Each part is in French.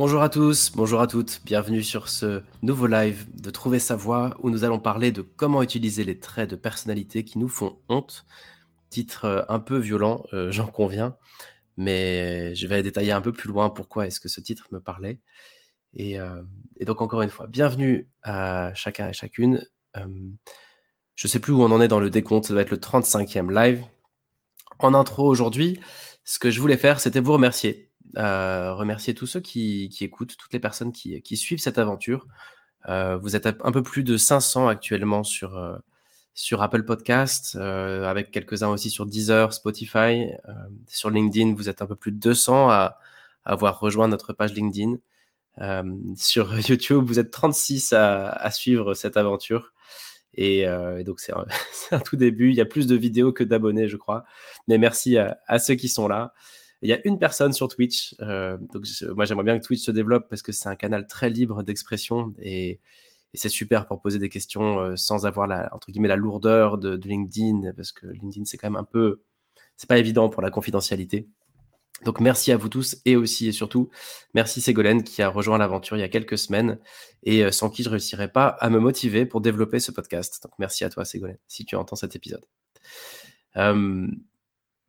Bonjour à tous, bonjour à toutes, bienvenue sur ce nouveau live de Trouver sa voix où nous allons parler de comment utiliser les traits de personnalité qui nous font honte. Titre euh, un peu violent, euh, j'en conviens, mais je vais détailler un peu plus loin pourquoi est-ce que ce titre me parlait. Et, euh, donc encore une fois, bienvenue à chacun et chacune. je ne sais plus où on en est dans le décompte, ça doit être le 35e live. En intro aujourd'hui, ce que je voulais faire, c'était vous remercier remercier tous ceux qui, écoutent, toutes les personnes qui, suivent cette aventure. Euh, vous êtes un peu plus de 500 actuellement sur, euh, sur Apple Podcast, euh, avec quelques-uns aussi sur Deezer, Spotify. sur LinkedIn, vous êtes un peu plus de 200 à, avoir rejoint notre page LinkedIn. sur YouTube, vous êtes 36 à, suivre cette aventure. Et, donc, c'est un, tout début. Il y a plus de vidéos que d'abonnés, je crois. Mais merci à ceux qui sont là. Il y a une personne sur Twitch. Euh, donc moi, j'aimerais bien que Twitch se développe parce que c'est un canal très libre d'expression et, c'est super pour poser des questions euh, sans avoir la entre guillemets la lourdeur de, LinkedIn parce que LinkedIn c'est quand même un peu c'est pas évident pour la confidentialité. Donc merci à vous tous et aussi et surtout merci Ségolène qui a rejoint l'aventure il y a quelques semaines et euh, sans qui je réussirais pas à me motiver pour développer ce podcast. Donc merci à toi Ségolène si tu entends cet épisode.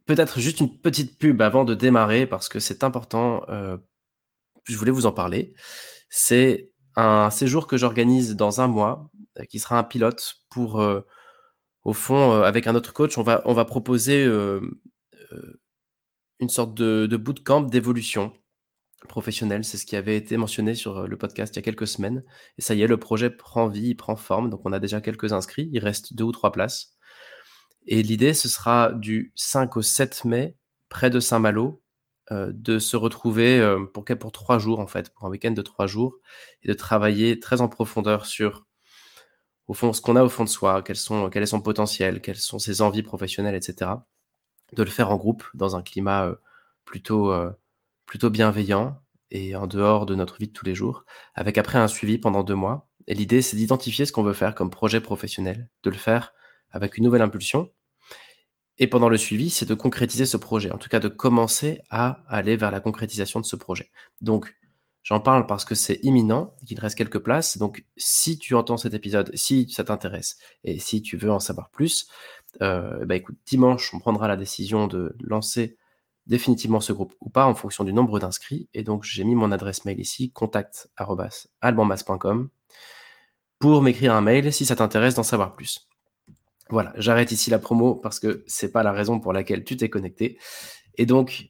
Peut-être juste une petite pub avant de démarrer parce que c'est important. Euh, je voulais vous en parler. C'est un séjour que j'organise dans un mois, euh, qui sera un pilote pour, euh, au fond, avec un autre coach, on va, proposer une sorte de, de bootcamp d'évolution professionnelle. C'est ce qui avait été mentionné sur le podcast il y a quelques semaines. Et ça y est, le projet prend vie, il prend forme. Donc on a déjà quelques inscrits. Il reste deux ou trois places. Et l'idée, ce sera du 5 au 7 mai, près de Saint-Malo, euh, de se retrouver euh, pour, trois jours, en fait, pour un week-end de trois jours, et de travailler très en profondeur sur, au fond, ce qu'on a au fond de soi, quel est son potentiel, quelles sont ses envies professionnelles, etc. De le faire en groupe, dans un climat euh, plutôt, plutôt bienveillant et en dehors de notre vie de tous les jours, avec après un suivi pendant deux mois. Et l'idée, c'est d'identifier ce qu'on veut faire comme projet professionnel, de le faire avec une nouvelle impulsion, et pendant le suivi, c'est de concrétiser ce projet, en tout cas de commencer à aller vers la concrétisation de ce projet. Donc, j'en parle parce que c'est imminent, qu'il reste quelques places. Donc, si tu entends cet épisode, si ça t'intéresse et si tu veux en savoir plus, euh, bah écoute, dimanche, on prendra la décision de lancer définitivement ce groupe ou pas en fonction du nombre d'inscrits. Et donc, j'ai mis mon adresse mail ici, contact.albanmas.com pour m'écrire un mail si ça t'intéresse d'en savoir plus. Voilà, j'arrête ici la promo parce que c'est pas la raison pour laquelle tu t'es connecté. Et donc,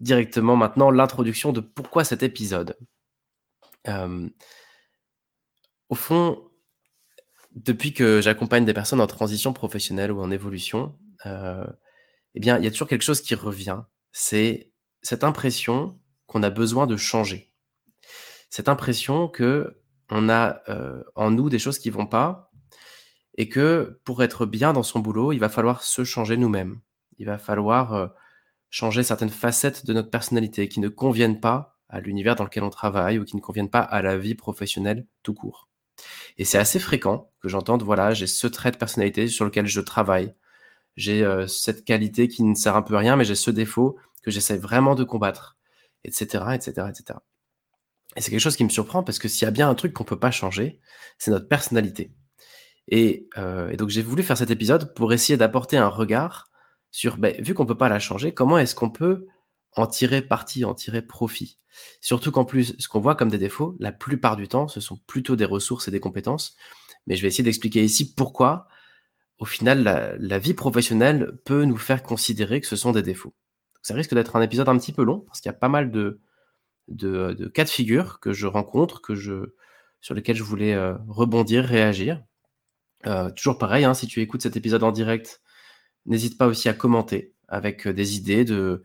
directement maintenant, l'introduction de pourquoi cet épisode. Euh, au fond, depuis que j'accompagne des personnes en transition professionnelle ou en évolution, euh, eh bien, il y a toujours quelque chose qui revient. C'est cette impression qu'on a besoin de changer. Cette impression que on a euh, en nous des choses qui vont pas et que pour être bien dans son boulot, il va falloir se changer nous-mêmes. Il va falloir euh, changer certaines facettes de notre personnalité qui ne conviennent pas à l'univers dans lequel on travaille ou qui ne conviennent pas à la vie professionnelle tout court. Et c'est assez fréquent que j'entende, voilà, j'ai ce trait de personnalité sur lequel je travaille, j'ai euh, cette qualité qui ne sert un peu à rien, mais j'ai ce défaut que j'essaie vraiment de combattre, etc., etc., etc. Et c'est quelque chose qui me surprend parce que s'il y a bien un truc qu'on peut pas changer, c'est notre personnalité. Euh, et, donc j'ai voulu faire cet épisode pour essayer d'apporter un regard sur, ben, vu qu'on peut pas la changer, comment est-ce qu'on peut en tirer parti, en tirer profit? Surtout qu'en plus, ce qu'on voit comme des défauts, la plupart du temps, ce sont plutôt des ressources et des compétences. Mais je vais essayer d'expliquer ici pourquoi, au final, la, vie professionnelle peut nous faire considérer que ce sont des défauts. ça risque d'être un épisode un petit peu long, parce qu'il y a pas mal de, cas de figure que je rencontre, que je, sur lesquels je voulais euh, rebondir, réagir. Euh, toujours pareil, hein, si tu écoutes cet épisode en direct, n'hésite pas aussi à commenter avec euh, des idées de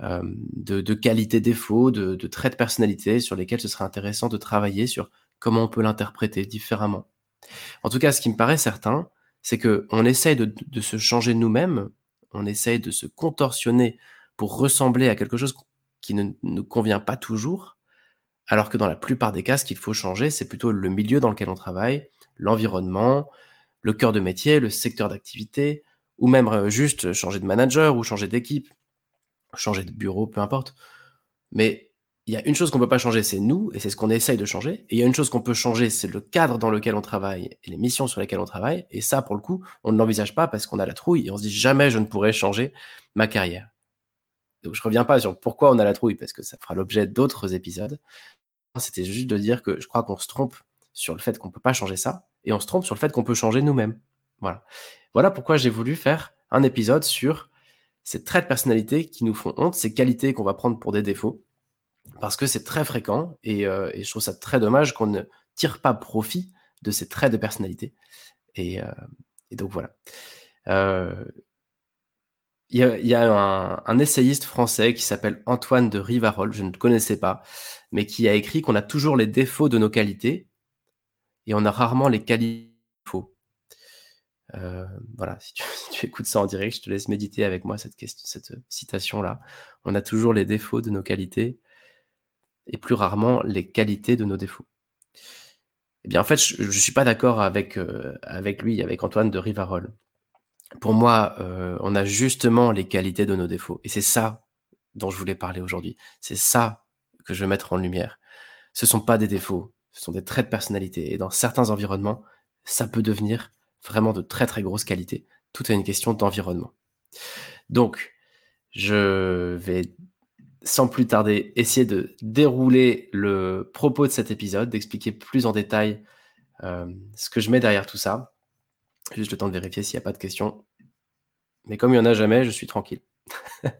de, qualité défaut, de, de traits de personnalité sur lesquels ce serait intéressant de travailler sur comment on peut l'interpréter différemment. En tout cas, ce qui me paraît certain, c'est qu'on essaye de, de, se changer nous-mêmes, on essaye de se contorsionner pour ressembler à quelque chose qui ne nous convient pas toujours, alors que dans la plupart des cas, ce qu'il faut changer, c'est plutôt le milieu dans lequel on travaille, l'environnement, le cœur de métier, le secteur d'activité, ou même euh, juste changer de manager ou changer d'équipe changer de bureau, peu importe. Mais il y a une chose qu'on ne peut pas changer, c'est nous, et c'est ce qu'on essaye de changer. Et il y a une chose qu'on peut changer, c'est le cadre dans lequel on travaille et les missions sur lesquelles on travaille. Et ça, pour le coup, on ne l'envisage pas parce qu'on a la trouille et on se dit jamais je ne pourrai changer ma carrière. Donc je reviens pas sur pourquoi on a la trouille, parce que ça fera l'objet d'autres épisodes. C'était juste de dire que je crois qu'on se trompe sur le fait qu'on ne peut pas changer ça, et on se trompe sur le fait qu'on peut changer nous-mêmes. Voilà. Voilà pourquoi j'ai voulu faire un épisode sur ces traits de personnalité qui nous font honte, ces qualités qu'on va prendre pour des défauts, parce que c'est très fréquent et, euh, je trouve ça très dommage qu'on ne tire pas profit de ces traits de personnalité. Et, euh, donc voilà. Euh, il y a, un, essayiste français qui s'appelle Antoine de Rivarol, je ne connaissais pas, mais qui a écrit qu'on a toujours les défauts de nos qualités et on a rarement les qualités euh, voilà, si tu, écoutes ça en direct, je te laisse méditer avec moi cette, cette citation-là. On a toujours les défauts de nos qualités et plus rarement les qualités de nos défauts. Eh bien, en fait, je ne suis pas d'accord avec, euh, avec lui, avec Antoine de Rivarol. Pour moi, euh, on a justement les qualités de nos défauts. Et c'est ça dont je voulais parler aujourd'hui. C'est ça que je veux mettre en lumière. Ce ne sont pas des défauts, ce sont des traits de personnalité. Et dans certains environnements, ça peut devenir vraiment de très très grosse qualité. Tout est une question d'environnement. Donc, je vais sans plus tarder essayer de dérouler le propos de cet épisode, d'expliquer plus en détail euh, ce que je mets derrière tout ça. Juste le temps de vérifier s'il n'y a pas de questions. Mais comme il n'y en a jamais, je suis tranquille.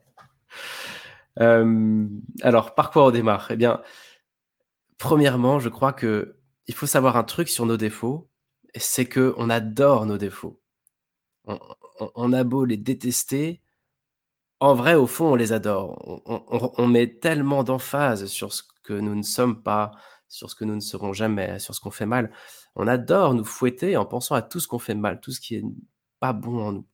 Euh, alors, par quoi on démarre? Eh bien, premièrement, je crois que il faut savoir un truc sur nos défauts c'est que on adore nos défauts. On, a beau les détester, en vrai, au fond, on les adore. On, met tellement d'emphase sur ce que nous ne sommes pas, sur ce que nous ne serons jamais, sur ce qu'on fait mal. On adore nous fouetter en pensant à tout ce qu'on fait mal, tout ce qui est pas bon en nous.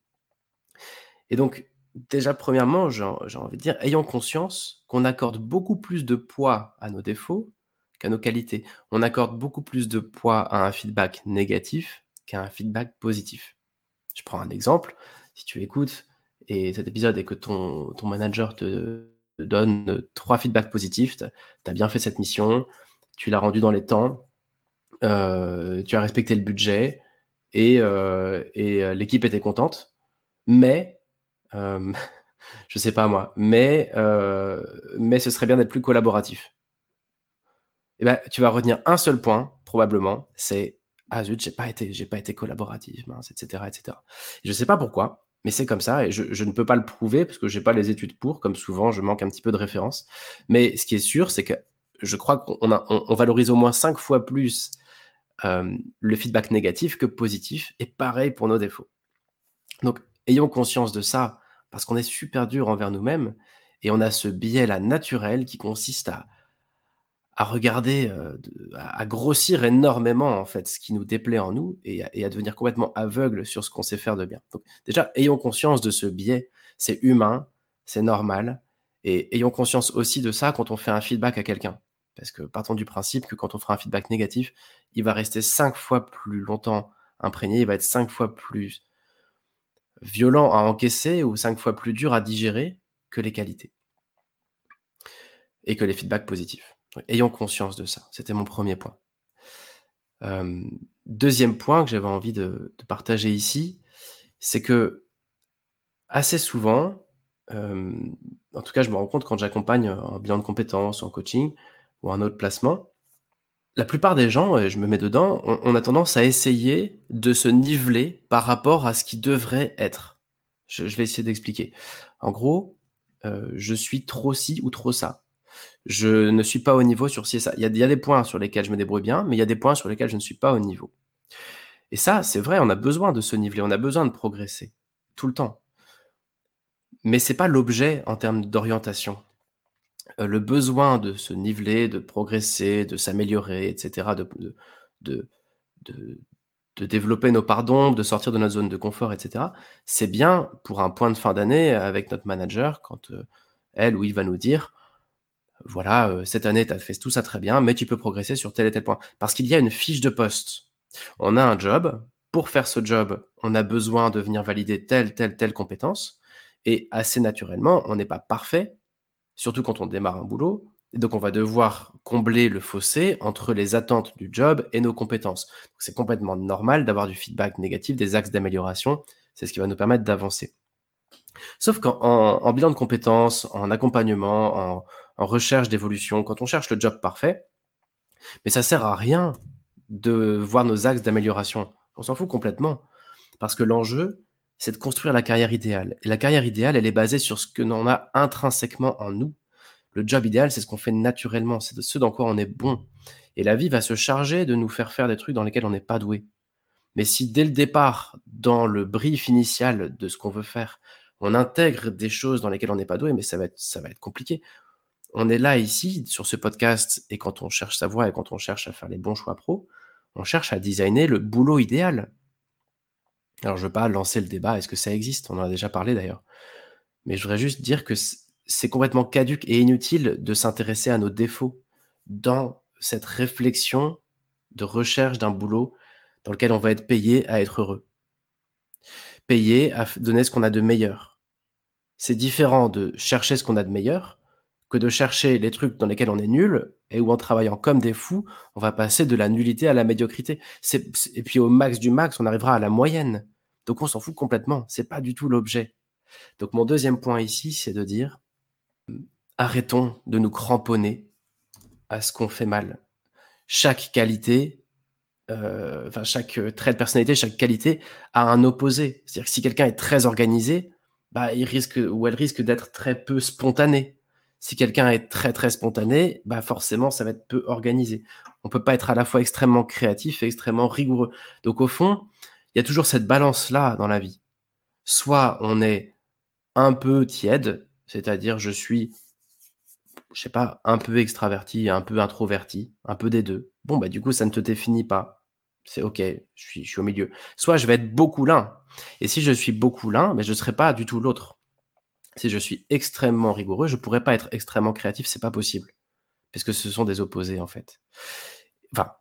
Et donc, déjà, premièrement, j'ai envie de dire, ayons conscience qu'on accorde beaucoup plus de poids à nos défauts qu'à nos qualités. On accorde beaucoup plus de poids à un feedback négatif qu'à un feedback positif. Je prends un exemple. Si tu écoutes et cet épisode et que ton, manager te, donne trois feedbacks positifs, tu as bien fait cette mission, tu l'as rendu dans les temps, euh, tu as respecté le budget et, euh, euh, l'équipe était contente, mais je sais pas moi, mais, mais ce serait bien d'être plus collaboratif eh ben, tu vas retenir un seul point, probablement, c'est ah zut, j'ai pas été, j'ai pas été collaboratif, etc., etc. je sais pas pourquoi, mais c'est comme ça et je, ne peux pas le prouver parce que j'ai pas les études pour, comme souvent, je manque un petit peu de références. Mais ce qui est sûr, c'est que je crois qu'on on, valorise au moins cinq fois plus euh, le feedback négatif que positif, et pareil pour nos défauts. Donc, ayons conscience de ça, parce qu'on est super dur envers nous-mêmes, et on a ce biais-là naturel qui consiste à, à regarder, à grossir énormément en fait ce qui nous déplaît en nous et à, devenir complètement aveugle sur ce qu'on sait faire de bien. Donc déjà, ayons conscience de ce biais, c'est humain, c'est normal, et ayons conscience aussi de ça quand on fait un feedback à quelqu'un. Parce que partons du principe que quand on fera un feedback négatif, il va rester cinq fois plus longtemps imprégné, il va être cinq fois plus violent à encaisser ou cinq fois plus dur à digérer que les qualités et que les feedbacks positifs. Ayons conscience de ça. C'était mon premier point. deuxième point que j'avais envie de, partager ici, c'est que assez souvent, en tout cas, je me rends compte quand j'accompagne un bilan de compétences, en coaching ou un autre placement, la plupart des gens, et je me mets dedans, on, a tendance à essayer de se niveler par rapport à ce qui devrait être. Je, vais essayer d'expliquer. En gros, je suis trop ci ou trop ça je ne suis pas au niveau sur ci et ça. Il y, a, des points sur lesquels je me débrouille bien, mais il y a des points sur lesquels je ne suis pas au niveau. Et ça, c'est vrai, on a besoin de se niveler, on a besoin de progresser tout le temps. Mais c'est pas l'objet en termes d'orientation. Euh, le besoin de se niveler, de progresser, de s'améliorer, etc., de, développer nos d'ombre, de sortir de notre zone de confort, etc., c'est bien pour un point de fin d'année avec notre manager, quand euh, elle ou il va nous dire, voilà, euh, cette année, tu as fait tout ça très bien, mais tu peux progresser sur tel et tel point. Parce qu'il y a une fiche de poste. On a un job. Pour faire ce job, on a besoin de venir valider telle, telle, telle compétence. Et assez naturellement, on n'est pas parfait, surtout quand on démarre un boulot. Et donc, on va devoir combler le fossé entre les attentes du job et nos compétences. C'est complètement normal d'avoir du feedback négatif, des axes d'amélioration. C'est ce qui va nous permettre d'avancer. Sauf qu'en en, bilan de compétences, en accompagnement, en, en recherche d'évolution, quand on cherche le job parfait, mais ça sert à rien de voir nos axes d'amélioration. On s'en fout complètement. Parce que l'enjeu, c'est de construire la carrière idéale. Et la carrière idéale, elle est basée sur ce que l'on a intrinsèquement en nous. Le job idéal, c'est ce qu'on fait naturellement, c'est ce dans quoi on est bon. Et la vie va se charger de nous faire faire des trucs dans lesquels on n'est pas doué. Mais si dès le départ, dans le brief initial de ce qu'on veut faire, on intègre des choses dans lesquelles on n'est pas doué, mais ça va être compliqué. On est là ici, sur ce podcast, et quand on cherche sa voie et quand on cherche à faire les bons choix pro, on cherche à designer le boulot idéal. Alors, je ne veux pas lancer le débat, est-ce que ça existe? On en a déjà parlé d'ailleurs. Mais je voudrais juste dire que c'est complètement caduque et inutile de s'intéresser à nos défauts dans cette réflexion de recherche d'un boulot dans lequel on va être payé à être heureux. Payé à donner ce qu'on a de meilleur. C'est différent de chercher ce qu'on a de meilleur que de chercher les trucs dans lesquels on est nul et où en travaillant comme des fous, on va passer de la nullité à la médiocrité. et puis au max du max, on arrivera à la moyenne. Donc on s'en fout complètement. C'est pas du tout l'objet. Donc mon deuxième point ici, c'est de dire arrêtons de nous cramponner à ce qu'on fait mal. Chaque qualité, euh, enfin chaque trait de personnalité, chaque qualité a un opposé. C'est-à-dire que si quelqu'un est très organisé, bah, il risque ou elle risque d'être très peu spontané si quelqu'un est très très spontané, bah forcément ça va être peu organisé. On peut pas être à la fois extrêmement créatif et extrêmement rigoureux. Donc au fond, il y a toujours cette balance là dans la vie. Soit on est un peu tiède, c'est-à-dire je suis je sais pas, un peu extraverti, un peu introverti, un peu des deux. Bon bah du coup ça ne te définit pas. C'est ok, je suis, je suis au milieu. Soit je vais être beaucoup l'un. Et si je suis beaucoup l'un, mais je ne serai pas du tout l'autre si je suis extrêmement rigoureux, je pourrais pas être extrêmement créatif, c'est pas possible. Parce que ce sont des opposés, en fait. Enfin,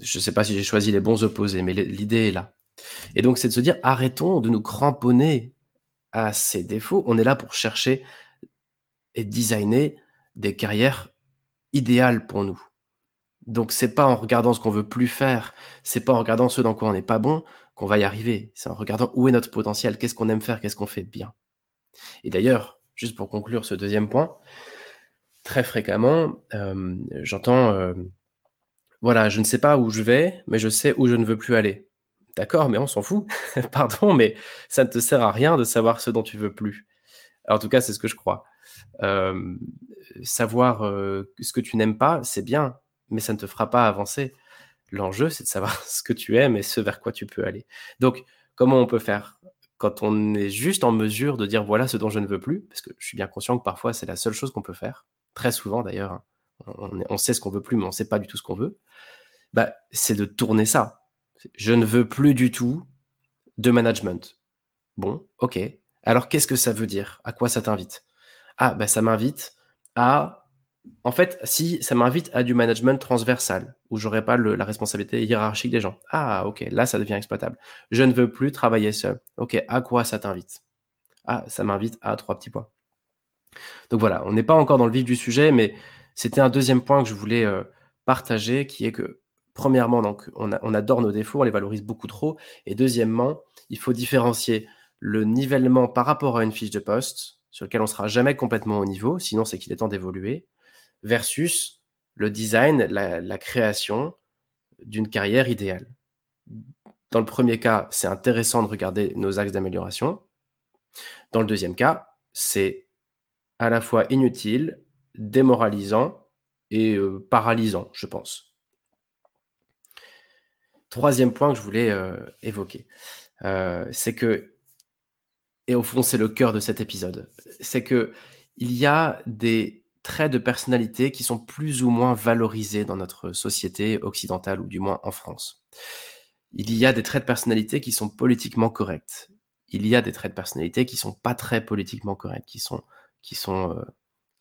je sais pas si j'ai choisi les bons opposés, mais l'idée est là. Et donc, c'est de se dire, arrêtons de nous cramponner à ces défauts. On est là pour chercher et designer des carrières idéales pour nous. Donc, c'est pas en regardant ce qu'on veut plus faire, c'est pas en regardant ce dans quoi on n'est pas bon qu'on va y arriver. C'est en regardant où est notre potentiel, qu'est-ce qu'on aime faire, qu'est-ce qu'on fait bien. Et d'ailleurs, juste pour conclure ce deuxième point, très fréquemment, euh, j'entends, euh, voilà, je ne sais pas où je vais, mais je sais où je ne veux plus aller. D'accord, mais on s'en fout. Pardon, mais ça ne te sert à rien de savoir ce dont tu veux plus. en tout cas, c'est ce que je crois. Euh, savoir ce que tu n'aimes pas, c'est bien, mais ça ne te fera pas avancer. L'enjeu, c'est de savoir ce que tu aimes et ce vers quoi tu peux aller. Donc, comment on peut faire? Quand on est juste en mesure de dire voilà ce dont je ne veux plus, parce que je suis bien conscient que parfois c'est la seule chose qu'on peut faire, très souvent d'ailleurs, hein. on, sait ce qu'on veut plus, mais on ne sait pas du tout ce qu'on veut, bah, c'est de tourner ça. Je ne veux plus du tout de management. Bon, ok. Alors qu'est-ce que ça veut dire? À quoi ça t'invite? Ah, bah, ça m'invite à en fait, si ça m'invite à du management transversal, où j'aurais pas la responsabilité hiérarchique des gens. Ah, ok, là, ça devient exploitable. Je ne veux plus travailler seul. Ok, à quoi ça t'invite? Ah, ça m'invite à trois petits points. Donc voilà, on n'est pas encore dans le vif du sujet, mais c'était un deuxième point que je voulais euh, partager, qui est que, premièrement, donc, on, adore nos défauts, on les valorise beaucoup trop, et deuxièmement, il faut différencier le nivellement par rapport à une fiche de poste, sur lequel on sera jamais complètement au niveau, sinon c'est qu'il est temps d'évoluer, versus le design, la, création d'une carrière idéale. Dans le premier cas, c'est intéressant de regarder nos axes d'amélioration. Dans le deuxième cas, c'est à la fois inutile, démoralisant et euh, paralysant, je pense. Troisième point que je voulais euh, évoquer, euh, c'est que et au fond, c'est le cœur de cet épisode. C'est que il y a des traits de personnalité qui sont plus ou moins valorisés dans notre société occidentale, ou du moins en France. Il y a des traits de personnalité qui sont politiquement corrects. Il y a des traits de personnalité qui sont pas très politiquement corrects, qui sont, qui sont, euh,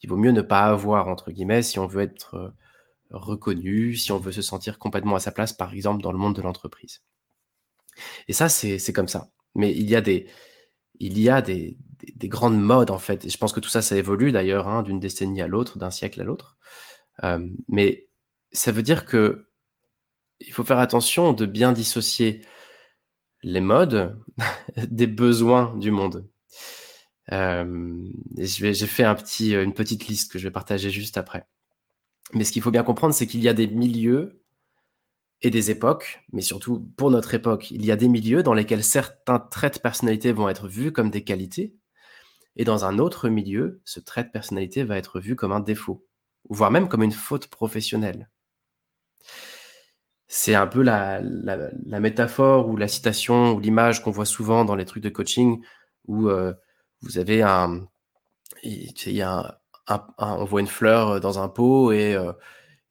vaut mieux ne pas avoir entre guillemets si on veut être euh, reconnu, si on veut se sentir complètement à sa place, par exemple dans le monde de l'entreprise. Et ça, c'est comme ça. Mais il y a des, il y a des, des, grandes modes en fait. Et je pense que tout ça, ça évolue d'ailleurs hein, d'une décennie à l'autre, d'un siècle à l'autre. Euh, mais ça veut dire que il faut faire attention de bien dissocier les modes des besoins du monde. Euh, j'ai fait petit, une petite liste que je vais partager juste après. Mais ce qu'il faut bien comprendre, c'est qu'il y a des milieux et des époques, mais surtout pour notre époque, il y a des milieux dans lesquels certains traits de personnalité vont être vus comme des qualités, et dans un autre milieu, ce trait de personnalité va être vu comme un défaut, voire même comme une faute professionnelle. C'est un peu la, métaphore ou la citation ou l'image qu'on voit souvent dans les trucs de coaching où euh, vous avez un, il y a on voit une fleur dans un pot et euh,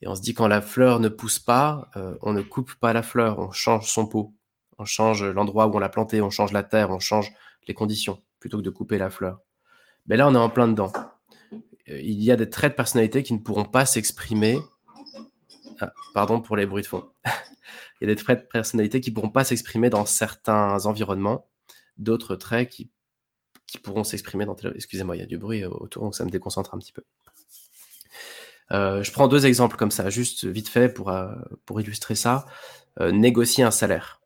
et on se dit quand la fleur ne pousse pas, euh, on ne coupe pas la fleur, on change son pot, on change l'endroit où on l'a plantée, on change la terre, on change les conditions, plutôt que de couper la fleur. Mais là, on est en plein dedans. Euh, il y a des traits de personnalité qui ne pourront pas s'exprimer. Ah, pardon pour les bruits de fond. il y a des traits de personnalité qui ne pourront pas s'exprimer dans certains environnements, d'autres traits qui, pourront s'exprimer dans... Excusez-moi, il y a du bruit autour, donc ça me déconcentre un petit peu. Euh, je prends deux exemples comme ça, juste vite fait pour, euh, illustrer ça. Négocier un salaire.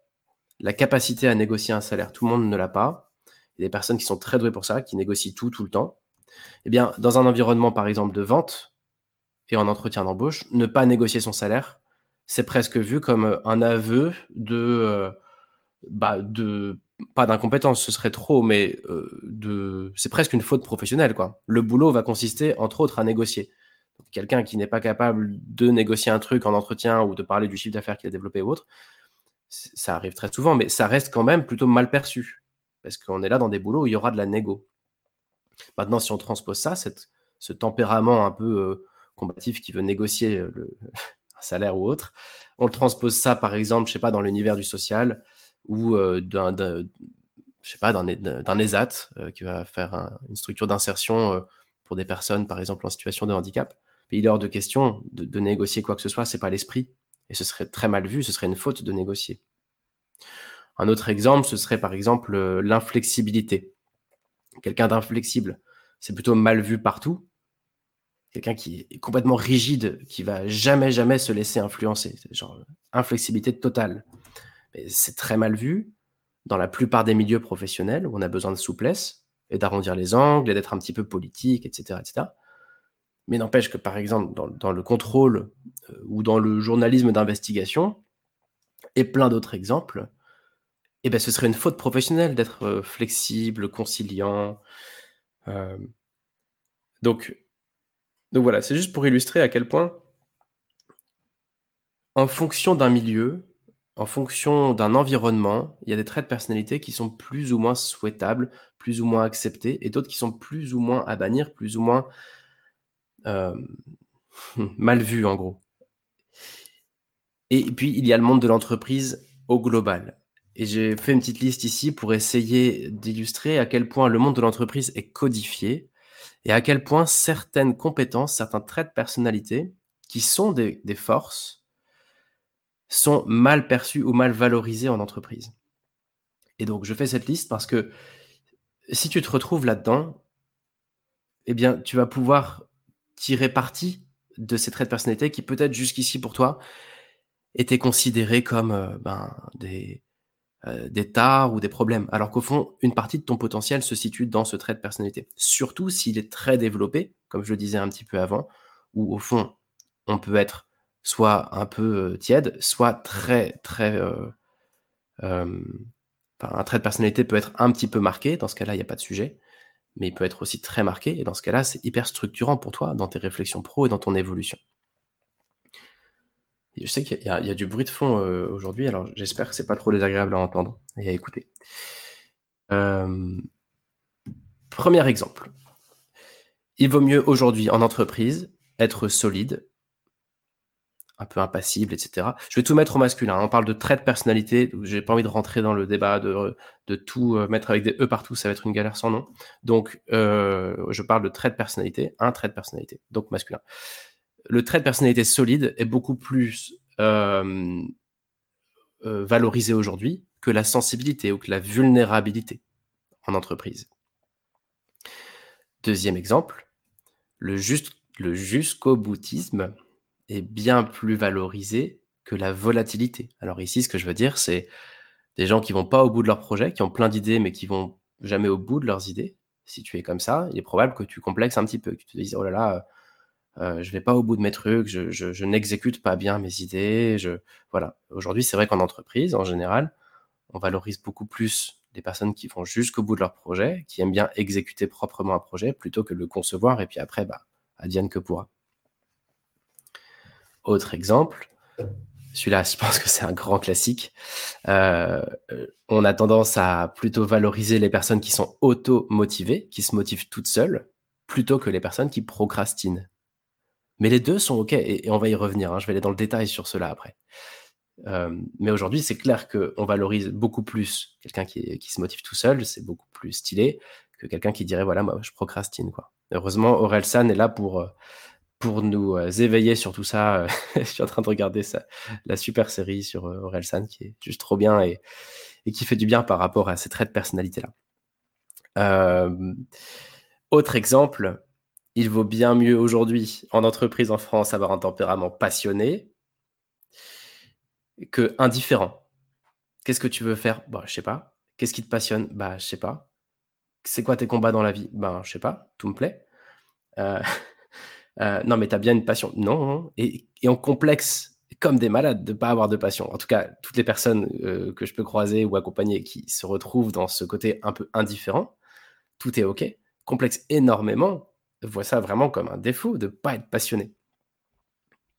La capacité à négocier un salaire, tout le monde ne l'a pas. Des personnes qui sont très douées pour ça, qui négocient tout, tout le temps. Eh bien, dans un environnement, par exemple, de vente et en entretien d'embauche, ne pas négocier son salaire, c'est presque vu comme un aveu de, bah, de pas d'incompétence, ce serait trop, mais de, c'est presque une faute professionnelle, quoi. Le boulot va consister, entre autres, à négocier. Quelqu'un qui n'est pas capable de négocier un truc en entretien ou de parler du chiffre d'affaires qu'il a développé ou autre, ça arrive très souvent, mais ça reste quand même plutôt mal perçu. Parce qu'on est là dans des boulots où il y aura de la négo. Maintenant, si on transpose ça, ce tempérament un peu euh, combatif qui veut négocier le, un salaire ou autre, on le transpose ça, par exemple, je sais pas, dans l'univers du social ou euh, d'un, je ESAT euh, qui va faire une structure d'insertion pour des personnes, par exemple, en situation de handicap il est hors de question de, négocier quoi que ce soit, c'est pas l'esprit. Et ce serait très mal vu, ce serait une faute de négocier. Un autre exemple, ce serait par exemple euh, l'inflexibilité. Quelqu'un d'inflexible, c'est plutôt mal vu partout. Quelqu'un qui est complètement rigide, qui va jamais, jamais se laisser influencer. Genre, inflexibilité totale. C'est très mal vu dans la plupart des milieux professionnels où on a besoin de souplesse et d'arrondir les angles et d'être un petit peu politique, etc., etc. Mais n'empêche que, par exemple, dans, le contrôle euh, ou dans le journalisme d'investigation, et plein d'autres exemples, eh ben, ce serait une faute professionnelle d'être euh, flexible, conciliant. Euh. donc, donc voilà, c'est juste pour illustrer à quel point, en fonction d'un milieu, en fonction d'un environnement, il y a des traits de personnalité qui sont plus ou moins souhaitables, plus ou moins acceptés, et d'autres qui sont plus ou moins à bannir, plus ou moins euh, mal vu en gros. Et puis il y a le monde de l'entreprise au global. Et j'ai fait une petite liste ici pour essayer d'illustrer à quel point le monde de l'entreprise est codifié et à quel point certaines compétences, certains traits de personnalité qui sont des, des forces sont mal perçus ou mal valorisés en entreprise. Et donc je fais cette liste parce que si tu te retrouves là-dedans, eh bien tu vas pouvoir tirer parti de ces traits de personnalité qui peut-être jusqu'ici pour toi étaient considérés comme euh, ben, des, euh, des tares ou des problèmes, alors qu'au fond, une partie de ton potentiel se situe dans ce trait de personnalité. Surtout s'il est très développé, comme je le disais un petit peu avant, où au fond, on peut être soit un peu euh, tiède, soit très, très... un trait de personnalité peut être un petit peu marqué, dans ce cas-là, il n'y a pas de sujet mais il peut être aussi très marqué. Et dans ce cas-là, c'est hyper structurant pour toi dans tes réflexions pro et dans ton évolution. Je sais qu'il y, a du bruit de fond euh, aujourd'hui, alors j'espère que c'est pas trop désagréable à entendre et à écouter. Euh, Premier exemple. Il vaut mieux aujourd'hui en entreprise être solide, un peu impassible, etc. Je vais tout mettre au masculin. On parle de traits de personnalité. J'ai pas envie de rentrer dans le débat de, de tout euh, mettre avec des E partout. Ça va être une galère sans nom. Donc, je parle de traits de personnalité. Un trait de personnalité. Donc, masculin. Le trait de personnalité solide est beaucoup plus euh, valorisé aujourd'hui que la sensibilité ou que la vulnérabilité en entreprise. Deuxième exemple, le jusqu'au boutisme est bien plus valorisé que la volatilité. Alors ici, ce que je veux dire, c'est des gens qui vont pas au bout de leur projet, qui ont plein d'idées, mais qui vont jamais au bout de leurs idées. Si tu es comme ça, il est probable que tu complexes un petit peu, que tu te dises, oh là là, euh, je vais pas au bout de mes trucs, je, n'exécute pas bien mes idées. Voilà. Aujourd'hui, c'est vrai qu'en entreprise, en général, on valorise beaucoup plus les personnes qui vont jusqu'au bout de leur projet, qui aiment bien exécuter proprement un projet, plutôt que le concevoir et puis après, bah, adienne que pourra. Autre exemple, celui-là, je pense que c'est un grand classique. Euh, on a tendance à plutôt valoriser les personnes qui sont auto-motivées, qui se motivent toutes seules, plutôt que les personnes qui procrastinent. Mais les deux sont OK, et, on va y revenir. Hein. je vais aller dans le détail sur cela après. Euh, mais aujourd'hui, c'est clair qu'on valorise beaucoup plus quelqu'un qui, se motive tout seul, c'est beaucoup plus stylé que quelqu'un qui dirait voilà, moi je procrastine. Quoi. Heureusement, Aurel San est là pour, euh, pour nous euh, éveiller sur tout ça. Je suis en train de regarder ça, la super série sur euh, Orelsan qui est juste trop bien et, qui fait du bien par rapport à ces traits de personnalité-là. autre exemple, il vaut bien mieux aujourd'hui en entreprise en France avoir un tempérament passionné que indifférent. Qu'est-ce que tu veux faire? Bah, je sais pas. Qu'est-ce qui te passionne? Bah, je sais pas. C'est quoi tes combats dans la vie? Ben, je sais pas. Tout me plaît. Euh, non, mais tu as bien une passion. Non. Et, et on complexe comme des malades de pas avoir de passion. En tout cas, toutes les personnes euh, que je peux croiser ou accompagner qui se retrouvent dans ce côté un peu indifférent, tout est OK, complexe énormément, voient ça vraiment comme un défaut de ne pas être passionné.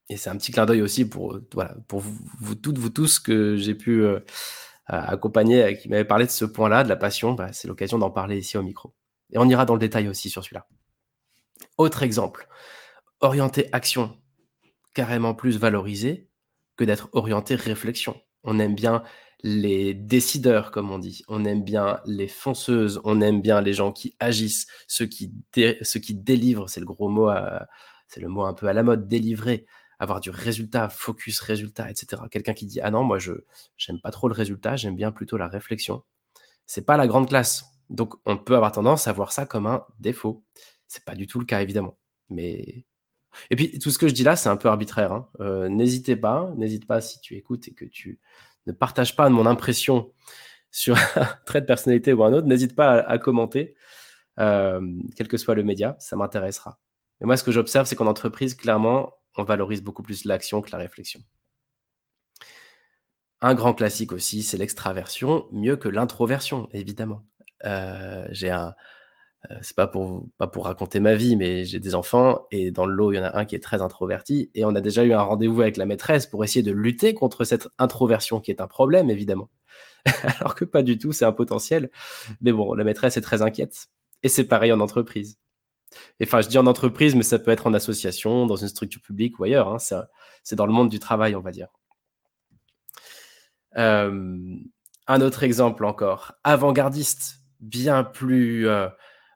Et c'est un petit clin d'œil aussi pour, voilà, pour vous, toutes, vous tous que j'ai pu euh, accompagner, qui m'avaient parlé de ce point-là, de la passion. Bah, c'est l'occasion d'en parler ici au micro. Et on ira dans le détail aussi sur celui-là. Autre exemple, orienté action, carrément plus valorisé que d'être orienté réflexion. On aime bien les décideurs, comme on dit. On aime bien les fonceuses. On aime bien les gens qui agissent, ceux qui, ceux qui délivrent. C'est le gros mot, c'est le mot un peu à la mode, délivrer, avoir du résultat, focus résultat, etc. Quelqu'un qui dit ah non, moi je j'aime pas trop le résultat, j'aime bien plutôt la réflexion. C'est pas la grande classe. Donc on peut avoir tendance à voir ça comme un défaut. C'est pas du tout le cas évidemment, mais et puis, tout ce que je dis là, c'est un peu arbitraire. Hein. Euh, n'hésitez pas, n'hésite pas si tu écoutes et que tu ne partages pas mon impression sur un trait de personnalité ou un autre, n'hésite pas à, commenter, euh, quel que soit le média, ça m'intéressera. Et moi, ce que j'observe, c'est qu'en entreprise, clairement, on valorise beaucoup plus l'action que la réflexion. Un grand classique aussi, c'est l'extraversion, mieux que l'introversion, évidemment. Euh, j'ai un, c'est pas pour pas pour raconter ma vie, mais j'ai des enfants et dans le lot, il y en a un qui est très introverti et on a déjà eu un rendez-vous avec la maîtresse pour essayer de lutter contre cette introversion qui est un problème évidemment. Alors que pas du tout, c'est un potentiel. Mais bon, la maîtresse est très inquiète et c'est pareil en entreprise. Enfin, je dis en entreprise, mais ça peut être en association, dans une structure publique ou ailleurs. Hein. C'est dans le monde du travail, on va dire. Euh, un autre exemple encore, avant-gardiste, bien plus euh,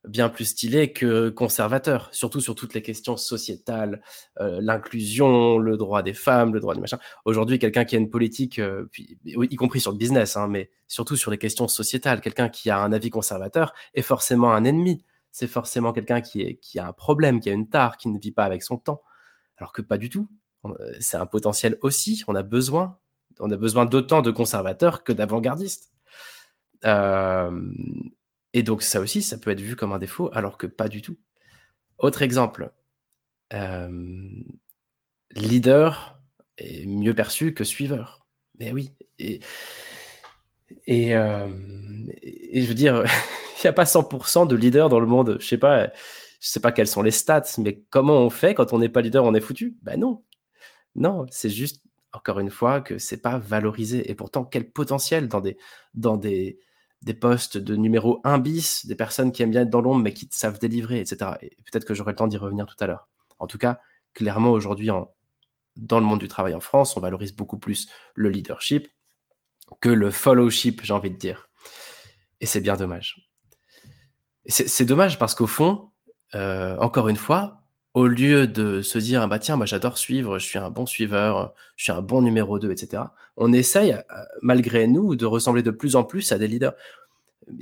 bien plus stylé que conservateur, surtout sur toutes les questions sociétales, euh, l'inclusion, le droit des femmes, le droit du machin. Aujourd'hui, quelqu'un qui a une politique, euh, y compris sur le business, hein, mais surtout sur les questions sociétales, quelqu'un qui a un avis conservateur est forcément un ennemi. C'est forcément quelqu'un qui, a un problème, qui a une tare, qui ne vit pas avec son temps. Alors que pas du tout. Euh, c'est un potentiel aussi. On a besoin, on a besoin d'autant de conservateurs que d'avant-gardistes. Et donc ça aussi, ça peut être vu comme un défaut, alors que pas du tout. Autre exemple, euh, leader est mieux perçu que suiveur. Mais oui. Et, euh, je veux dire, il n'y a pas 100% de leaders dans le monde. Je sais sais pas quels sont les stats, mais comment on fait quand on n'est pas leader, on est foutu? Ben non. Non, c'est juste, encore une fois, que c'est pas valorisé. Et pourtant, quel potentiel dans des, dans des, des postes de numéro 1 bis, des personnes qui aiment bien être dans l'ombre mais qui savent délivrer, etc. Et peut-être que j'aurai le temps d'y revenir tout à l'heure. En tout cas, clairement aujourd'hui, dans le monde du travail en France, on valorise beaucoup plus le leadership que le followship, j'ai envie de dire. Et c'est bien dommage. C'est dommage parce qu'au fond, euh, encore une fois, au lieu de se dire, ah bah tiens, moi j'adore suivre, je suis un bon suiveur, je suis un bon numéro 2, etc., on essaye, euh, malgré nous, de ressembler de plus en plus à des leaders.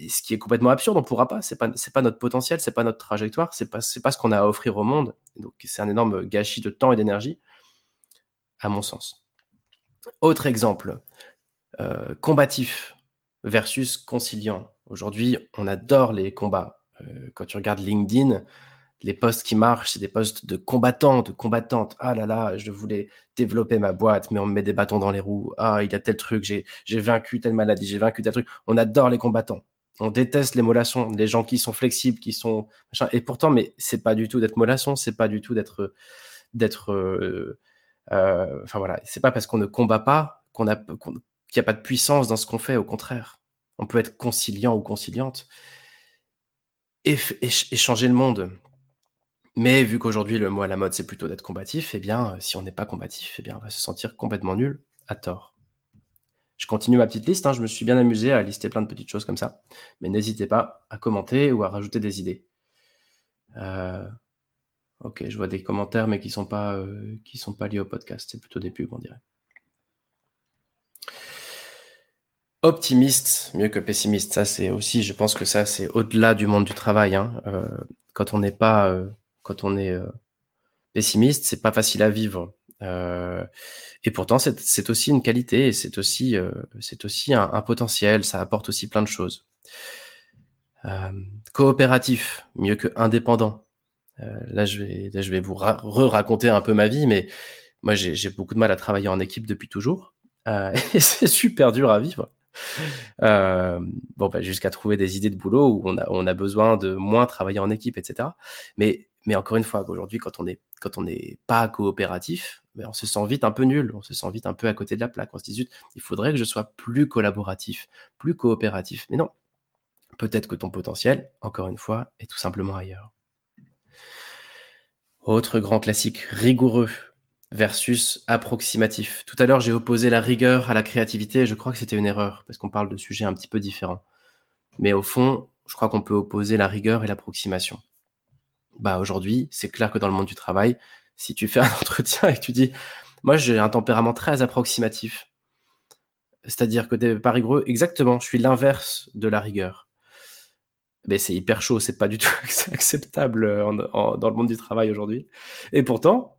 Ce qui est complètement absurde, on ne pourra pas. C'est pas, pas notre potentiel, c'est pas notre trajectoire, c'est pas, pas ce qu'on a à offrir au monde. Donc c'est un énorme gâchis de temps et d'énergie, à mon sens. Autre exemple, euh, combatif versus conciliant. Aujourd'hui, on adore les combats. Euh, quand tu regardes LinkedIn, les postes qui marchent, c'est des postes de combattants, de combattantes. Ah là là, je voulais développer ma boîte, mais on me met des bâtons dans les roues. Ah, il y a tel truc, j'ai vaincu telle maladie, j'ai vaincu tel truc. On adore les combattants. On déteste les mollassons, les gens qui sont flexibles, qui sont. Et pourtant, mais c'est pas du tout d'être mollasson, c'est pas du tout d'être. euh, euh, enfin voilà, c'est pas parce qu'on ne combat pas qu'on a qu'il n'y a pas de puissance dans ce qu'on fait, au contraire. On peut être conciliant ou conciliante et changer le monde. Mais vu qu'aujourd'hui, le mot à la mode, c'est plutôt d'être combatif, eh bien, si on n'est pas combatif, eh bien, on va se sentir complètement nul, à tort. Je continue ma petite liste, hein, je me suis bien amusé à lister plein de petites choses comme ça. Mais n'hésitez pas à commenter ou à rajouter des idées. Euh, ok, je vois des commentaires, mais qui ne sont, pas, euh, sont pas liés au podcast. C'est plutôt des pubs, on dirait. Optimiste, mieux que pessimiste. Ça, c'est aussi, je pense que ça, c'est au-delà du monde du travail. Hein. Euh, quand on n'est pas quand on est euh, pessimiste, c'est pas facile à vivre. Euh, et pourtant, c'est aussi une qualité, c'est aussi, euh, aussi un, potentiel, ça apporte aussi plein de choses. coopératif, mieux que indépendant. là, je vais, je vais vous re-raconter un peu ma vie, mais moi, j'ai beaucoup de mal à travailler en équipe depuis toujours. et c'est super dur à vivre. bon, bah, jusqu'à trouver des idées de boulot où on a, on a besoin de moins travailler en équipe, etc. Mais mais encore une fois, aujourd'hui, quand on n'est quand on n'est pas coopératif, ben, on se sent vite un peu nul, on se sent vite un peu à côté de la plaque. On se dit, il faudrait que je sois plus collaboratif, plus coopératif. Mais non, peut-être que ton potentiel, encore une fois, est tout simplement ailleurs. Autre grand classique, rigoureux versus approximatif. Tout à l'heure, j'ai opposé la rigueur à la créativité, et je crois que c'était une erreur, parce qu'on parle de sujets un petit peu différents. Mais au fond, je crois qu'on peut opposer la rigueur et l'approximation bah aujourd'hui, c'est clair que dans le monde du travail, si tu fais un entretien et que tu dis, moi j'ai un tempérament très approximatif, c'est-à-dire que t'es pas rigoureux, exactement, je suis l'inverse de la rigueur. Mais c'est hyper chaud, c'est pas du tout acceptable dans le monde du travail aujourd'hui. Et pourtant,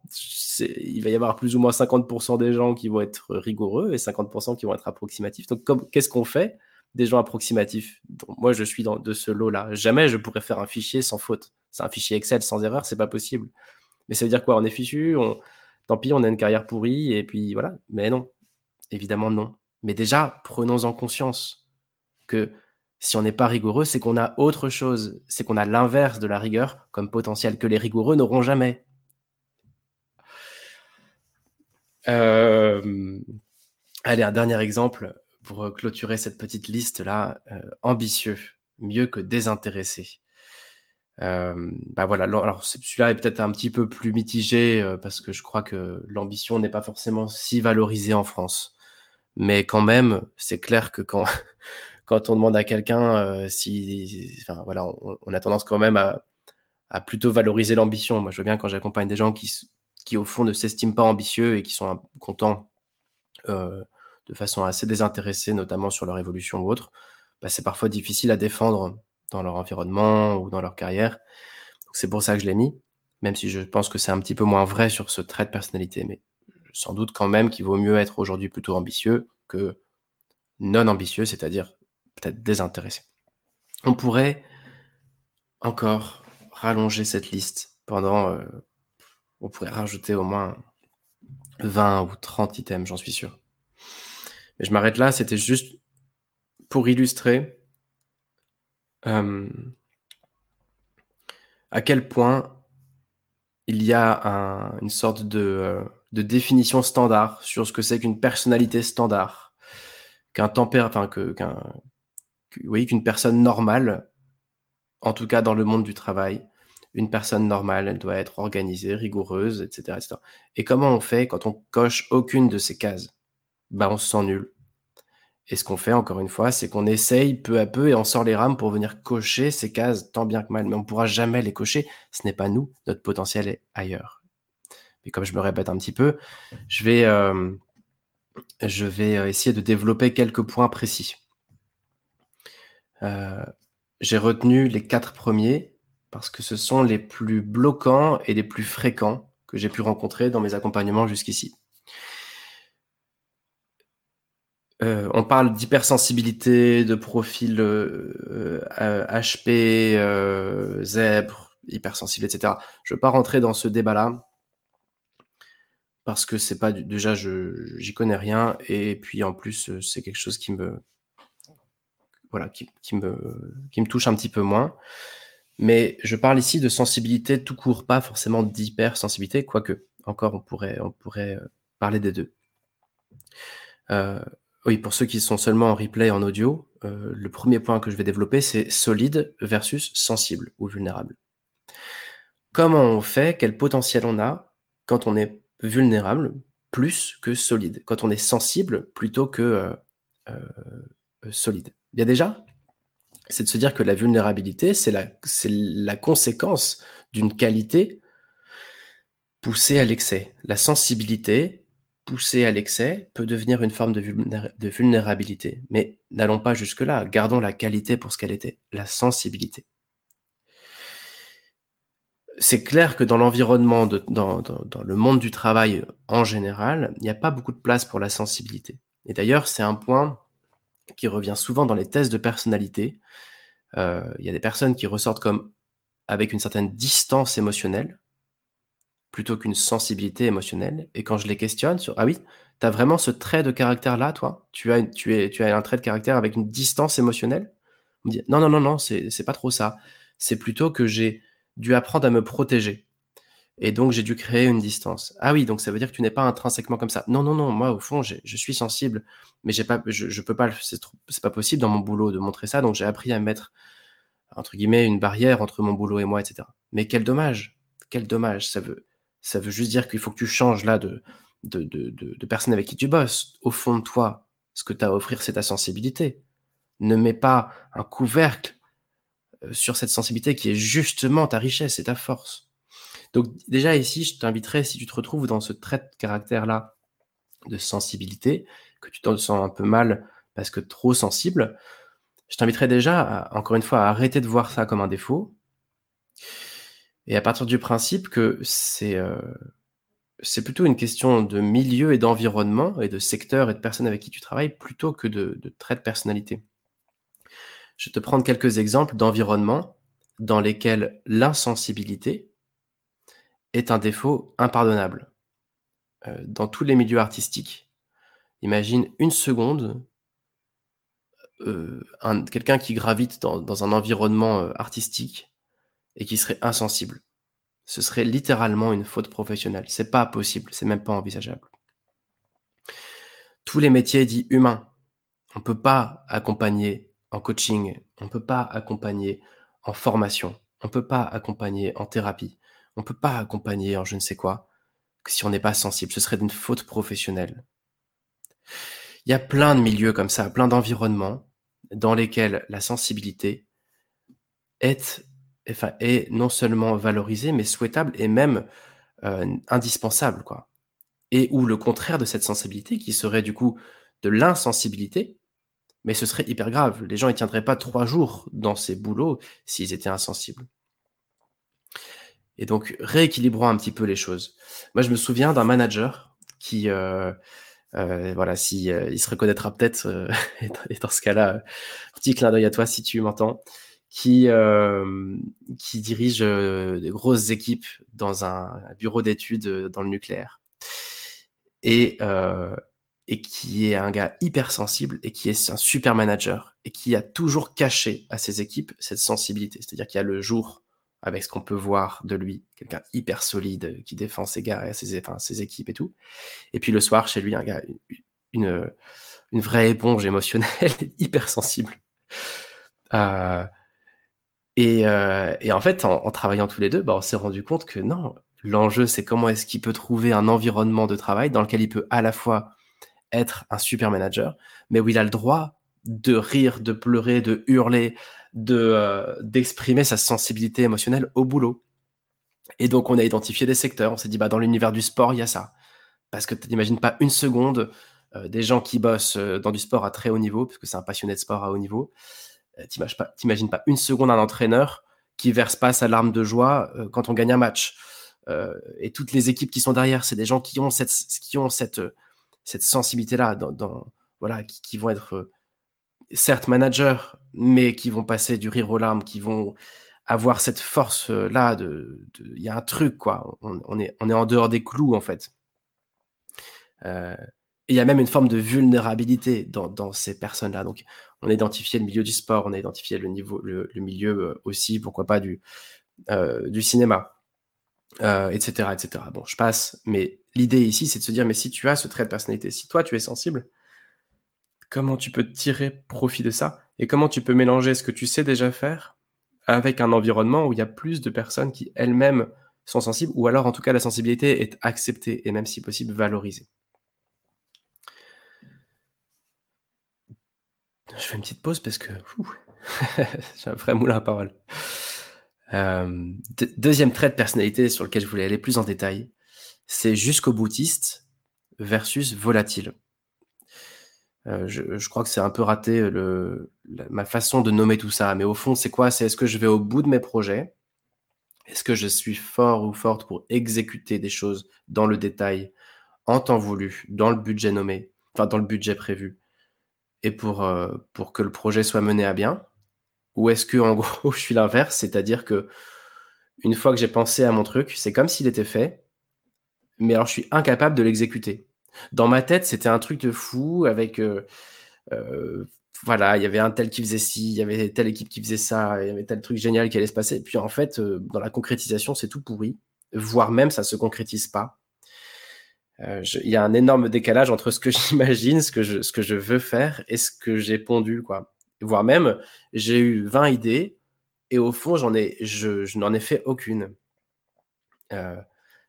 il va y avoir plus ou moins 50% des gens qui vont être rigoureux et 50% qui vont être approximatifs. Donc, qu'est-ce qu'on fait des gens approximatifs Moi, je suis de ce lot-là. Jamais je pourrais faire un fichier sans faute c'est un fichier Excel sans erreur, c'est pas possible. Mais ça veut dire quoi? On est fichu, tant pis, on a une carrière pourrie, et puis voilà. Mais non, évidemment non. Mais déjà, prenons-en conscience que si on n'est pas rigoureux, c'est qu'on a autre chose, c'est qu'on a l'inverse de la rigueur comme potentiel que les rigoureux n'auront jamais. Euh, allez, un dernier exemple pour clôturer cette petite liste-là. Euh, ambitieux, mieux que désintéressé. Euh, bah voilà, alors celui-là est peut-être un petit peu plus mitigé euh, parce que je crois que l'ambition n'est pas forcément si valorisée en France. Mais quand même, c'est clair que quand, quand on demande à quelqu'un euh, si, enfin voilà, on, a tendance quand même à, plutôt valoriser l'ambition. Moi, je veux bien quand j'accompagne des gens qui, qui au fond ne s'estiment pas ambitieux et qui sont contents de façon assez désintéressée, notamment sur leur évolution ou autre, bah, c'est parfois difficile à défendre dans leur environnement ou dans leur carrière. C'est pour ça que je l'ai mis, même si je pense que c'est un petit peu moins vrai sur ce trait de personnalité. Mais sans doute quand même qu'il vaut mieux être aujourd'hui plutôt ambitieux que non ambitieux, c'est-à-dire peut-être désintéressé. On pourrait encore rallonger cette liste pendant... Euh, on pourrait rajouter au moins 20 ou 30 items, j'en suis sûr. Mais je m'arrête là, c'était juste pour illustrer euh, à quel point il y a une sorte de, euh, de, définition standard sur ce que c'est qu'une personnalité standard, qu'un enfin, oui, qu'une personne normale, en tout cas dans le monde du travail, une personne normale, elle doit être organisée, rigoureuse, etc. Et comment on fait quand on coche aucune de ces cases? Ben, On se sent nul. Et ce qu'on fait, encore une fois, c'est qu'on essaye peu à peu et on sort les rames pour venir cocher ces cases tant bien que mal. Mais on ne pourra jamais les cocher. Ce n'est pas nous. Notre potentiel est ailleurs. Mais comme je me répète un petit peu, je vais, euh, euh, essayer de développer quelques points précis. Euh, j'ai retenu les quatre premiers parce que ce sont les plus bloquants et les plus fréquents que j'ai pu rencontrer dans mes accompagnements jusqu'ici. Euh, on parle d'hypersensibilité, de profil HP, euh, zèbre, hypersensible, etc. Je ne veux pas rentrer dans ce débat-là parce que c'est pas déjà je j'y connais rien et puis en plus c'est quelque chose qui me voilà qui, me qui me touche un petit peu moins. Mais je parle ici de sensibilité tout court, pas forcément d'hypersensibilité, quoique encore on pourrait on pourrait euh, parler des deux. Oui, pour ceux qui sont seulement en replay en audio, euh, le premier point que je vais développer, c'est solide versus sensible ou vulnérable. Comment on fait, quel potentiel on a quand on est vulnérable plus que solide, quand on est sensible plutôt que euh, euh, solide Bien déjà, c'est de se dire que la vulnérabilité, c'est la, la conséquence d'une qualité poussée à l'excès. La sensibilité, poussé à l'excès peut devenir une forme de, vulnérabilité. Mais n'allons pas jusque-là, gardons la qualité pour ce qu'elle était, la sensibilité. C'est clair que dans l'environnement, dans, dans, le monde du travail en général, il n'y a pas beaucoup de place pour la sensibilité. Et d'ailleurs, c'est un point qui revient souvent dans les tests de personnalité. Euh, il y a des personnes qui ressortent comme avec une certaine distance émotionnelle, plutôt qu'une sensibilité émotionnelle. Et quand je les questionne sur ah oui, tu as vraiment ce trait de caractère là, toi? Tu as, tu, es, tu as un trait de caractère avec une distance émotionnelle? On me dit non, non, non, non, c'est pas trop ça. C'est plutôt que j'ai dû apprendre à me protéger. Et donc, j'ai dû créer une distance. Ah oui, donc ça veut dire que tu n'es pas intrinsèquement comme ça. Non, non, non, moi, au fond, je suis sensible, mais pas, je, je peux pas, c'est pas possible dans mon boulot de montrer ça, donc j'ai appris à mettre, entre guillemets, une barrière entre mon boulot et moi, etc. Mais quel dommage, quel dommage, ça veut, ça veut juste dire qu'il faut que tu changes là de, de, de, avec qui tu bosses. Au fond de toi, ce que tu as à offrir, c'est ta sensibilité. Ne mets pas un couvercle euh, sur cette sensibilité qui est justement ta richesse et ta force. Donc déjà ici, je t'inviterais, si tu te retrouves dans ce trait de caractère-là de sensibilité, que tu te sens un peu mal parce que trop sensible, je t'inviterais déjà, encore une fois, à arrêter de voir ça comme un défaut et à partir du principe que c'est euh, c'est plutôt une question de milieu et d'environnement et de secteur et de personnes avec qui tu travailles plutôt que de, traits de personnalité. Je vais te prendre quelques exemples d'environnements dans lesquels l'insensibilité est un défaut impardonnable. Euh, dans tous les milieux artistiques, imagine une seconde euh, quelqu'un qui gravite dans, dans un environnement euh, artistique et qui serait insensible. Ce serait littéralement une faute professionnelle. C'est pas possible, c'est même pas envisageable. Tous les métiers dits humains, on peut pas accompagner en coaching, on peut pas accompagner en formation, on peut pas accompagner en thérapie, on peut pas accompagner en je ne sais quoi si on n'est pas sensible. Ce serait une faute professionnelle. Il y a plein de milieux comme ça, plein d'environnements dans lesquels la sensibilité est enfin, est non seulement valorisé, mais souhaitable et même euh, indispensable, quoi. Et ou le contraire de cette sensibilité, qui serait du coup de l'insensibilité, mais ce serait hyper grave. Les gens ne tiendraient pas trois jours dans ces boulots s'ils étaient insensibles. Et donc, rééquilibrons un petit peu les choses. Moi, je me souviens d'un manager qui, euh, euh, voilà, si il se reconnaîtra peut-être, et dans ce cas-là, petit clin d'œil à toi si tu m'entends qui, euh, qui dirige euh, des grosses équipes dans un, bureau d'études euh, dans le nucléaire. Et, euh, et qui est un gars hyper sensible et qui est un super manager et qui a toujours caché à ses équipes cette sensibilité. C'est-à-dire qu'il y a le jour avec ce qu'on peut voir de lui, quelqu'un hyper solide qui défend ses gars et ses, enfin, ses équipes et tout. Et puis le soir, chez lui, un gars, une, une vraie éponge émotionnelle, hyper sensible Euh, et, euh, et, en fait, en, travaillant tous les deux, bah, on s'est rendu compte que non, l'enjeu, c'est comment est-ce qu'il peut trouver un environnement de travail dans lequel il peut à la fois être un super manager, mais où il a le droit de rire, de pleurer, de hurler, de euh, d'exprimer sa sensibilité émotionnelle au boulot. Et donc, on a identifié des secteurs. On s'est dit, bah, dans l'univers du sport, il y a ça. Parce que tu n'imagines pas une seconde euh, des gens qui bossent dans du sport à très haut niveau, parce que c'est un passionné de sport à haut niveau. Euh, t'imagines pas, pas une seconde un entraîneur qui verse pas sa larme de joie quand on gagne un match. et toutes les équipes qui sont derrière, c'est des gens qui ont cette, qui ont cette, cette sensibilité-là, dans, voilà, qui, vont être certes managers, mais qui vont passer du rire aux larmes, qui vont avoir cette force-là. De, il y a un truc, quoi. On, est, on est en dehors des clous, en fait. Euh, il y a même une forme de vulnérabilité dans, ces personnes-là. Donc, on a identifié le milieu du sport, on a identifié le, milieu euh, aussi, pourquoi pas, du, euh, cinéma, etc., etc. Bon, je passe, mais l'idée ici, c'est de se dire, mais si tu as ce trait de personnalité, si toi, tu es sensible, comment tu peux tirer profit de ça et comment tu peux mélanger ce que tu sais déjà faire avec un environnement où il y a plus de personnes qui elles-mêmes sont sensibles, ou alors en tout cas la sensibilité est acceptée et même si possible valorisée? Je fais une petite pause parce que j'ai un vrai moulin à parole. Euh, deuxième trait de personnalité sur lequel je voulais aller plus en détail, c'est jusqu'au boutiste versus volatile. Euh, je, crois que c'est un peu raté le, ma façon de nommer tout ça, mais au fond, c'est quoi? C'est est-ce que je vais au bout de mes projets? Est-ce que je suis fort ou forte pour exécuter des choses dans le détail, en temps voulu, dans le budget nommé, enfin dans le budget prévu? Et pour, euh, pour que le projet soit mené à bien? Ou est-ce que en gros je suis l'inverse, c'est-à-dire que une fois que j'ai pensé à mon truc, c'est comme s'il était fait, mais alors je suis incapable de l'exécuter. Dans ma tête, c'était un truc de fou avec euh, euh, voilà, il y avait un tel qui faisait ci, il y avait telle équipe qui faisait ça, il y avait tel truc génial qui allait se passer. puis en fait, dans la concrétisation, c'est tout pourri, voire même ça se concrétise pas. Euh, il y a un énorme décalage entre ce que j'imagine, ce que je, veux faire et ce que j'ai pondu, quoi. Voire même, j'ai eu 20 idées et au fond, ai, je, je n'en ai fait aucune. Euh,